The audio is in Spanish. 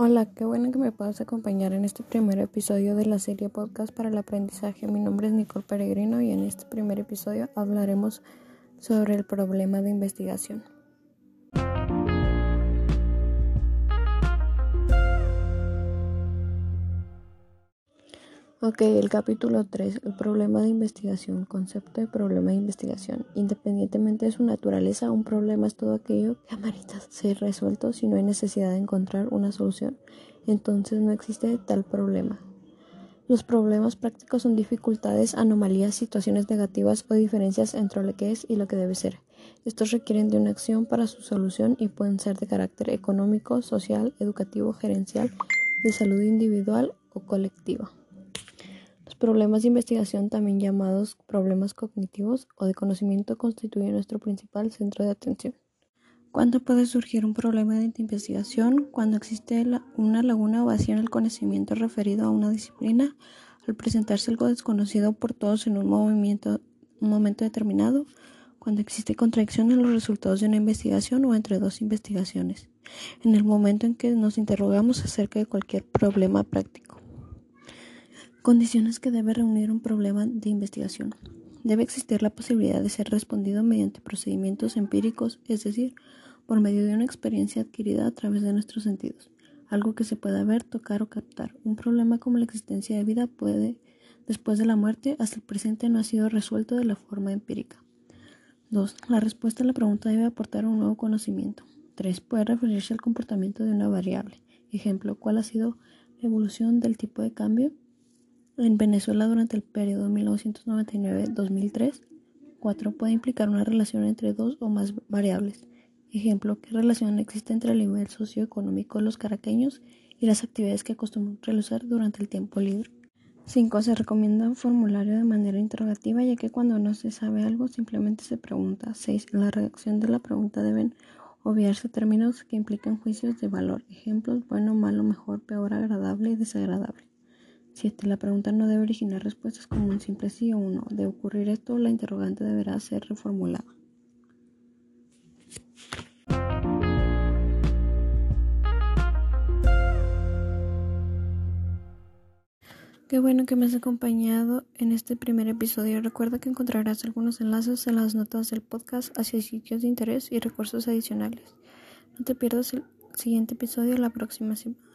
Hola, qué bueno que me puedas acompañar en este primer episodio de la serie podcast para el aprendizaje. Mi nombre es Nicole Peregrino y en este primer episodio hablaremos sobre el problema de investigación. Ok, el capítulo 3, el problema de investigación, concepto de problema de investigación. Independientemente de su naturaleza, un problema es todo aquello que amerita ser resuelto si no hay necesidad de encontrar una solución. Entonces no existe tal problema. Los problemas prácticos son dificultades, anomalías, situaciones negativas o diferencias entre lo que es y lo que debe ser. Estos requieren de una acción para su solución y pueden ser de carácter económico, social, educativo, gerencial, de salud individual o colectiva problemas de investigación, también llamados problemas cognitivos o de conocimiento, constituyen nuestro principal centro de atención. ¿Cuándo puede surgir un problema de investigación? Cuando existe una laguna o vacío en el conocimiento referido a una disciplina, al presentarse algo desconocido por todos en un, movimiento, un momento determinado, cuando existe contradicción en los resultados de una investigación o entre dos investigaciones, en el momento en que nos interrogamos acerca de cualquier problema práctico. Condiciones que debe reunir un problema de investigación. Debe existir la posibilidad de ser respondido mediante procedimientos empíricos, es decir, por medio de una experiencia adquirida a través de nuestros sentidos, algo que se pueda ver, tocar o captar. Un problema como la existencia de vida puede, después de la muerte, hasta el presente no ha sido resuelto de la forma empírica. 2. La respuesta a la pregunta debe aportar un nuevo conocimiento. 3. Puede referirse al comportamiento de una variable. Ejemplo, ¿cuál ha sido la evolución del tipo de cambio en Venezuela, durante el periodo 1999-2003, 4 puede implicar una relación entre dos o más variables. Ejemplo, ¿qué relación existe entre el nivel socioeconómico de los caraqueños y las actividades que acostumbran realizar durante el tiempo libre? 5. Se recomienda un formulario de manera interrogativa, ya que cuando no se sabe algo simplemente se pregunta. 6. En la redacción de la pregunta deben obviarse términos que implican juicios de valor. Ejemplos, bueno, malo, mejor, peor, agradable y desagradable. 7. La pregunta no debe originar respuestas como un simple sí o un no. De ocurrir esto, la interrogante deberá ser reformulada. Qué bueno que me has acompañado en este primer episodio. Recuerda que encontrarás algunos enlaces en las notas del podcast hacia sitios de interés y recursos adicionales. No te pierdas el siguiente episodio la próxima semana.